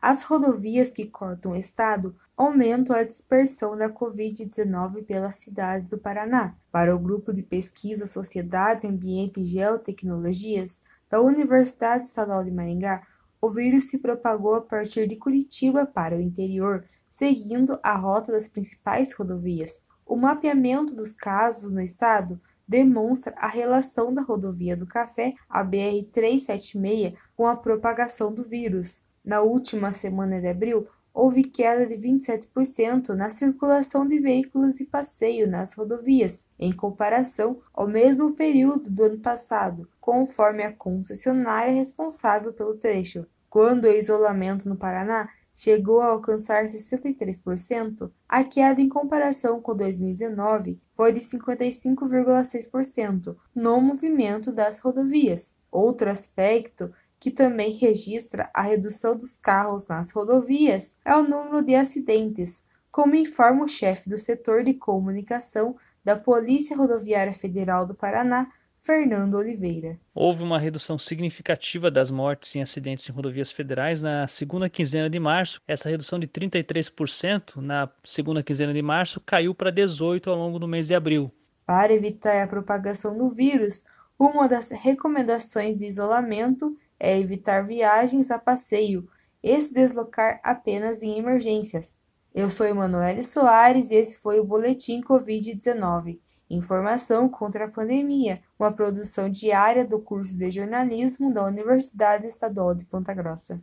As rodovias que cortam o estado aumentam a dispersão da Covid-19 pelas cidades do Paraná. Para o Grupo de Pesquisa Sociedade, Ambiente e Geotecnologias da Universidade Estadual de Maringá, o vírus se propagou a partir de Curitiba para o interior, seguindo a rota das principais rodovias. O mapeamento dos casos no estado demonstra a relação da rodovia do Café, a BR-376, com a propagação do vírus. Na última semana de abril, houve queda de 27% na circulação de veículos de passeio nas rodovias, em comparação ao mesmo período do ano passado, conforme a concessionária responsável pelo trecho. Quando o isolamento no Paraná chegou a alcançar 63%, a queda em comparação com 2019 foi de 55,6% no movimento das rodovias. Outro aspecto que também registra a redução dos carros nas rodovias é o número de acidentes, como informa o chefe do setor de comunicação da Polícia Rodoviária Federal do Paraná, Fernando Oliveira. Houve uma redução significativa das mortes em acidentes em rodovias federais na segunda quinzena de março. Essa redução de 33% na segunda quinzena de março caiu para 18% ao longo do mês de abril. Para evitar a propagação do vírus, uma das recomendações de isolamento é evitar viagens a passeio e se deslocar apenas em emergências. Eu sou Emanuele Soares e esse foi o Boletim Covid-19. Informação contra a Pandemia, uma produção diária do curso de jornalismo da Universidade Estadual de Ponta Grossa.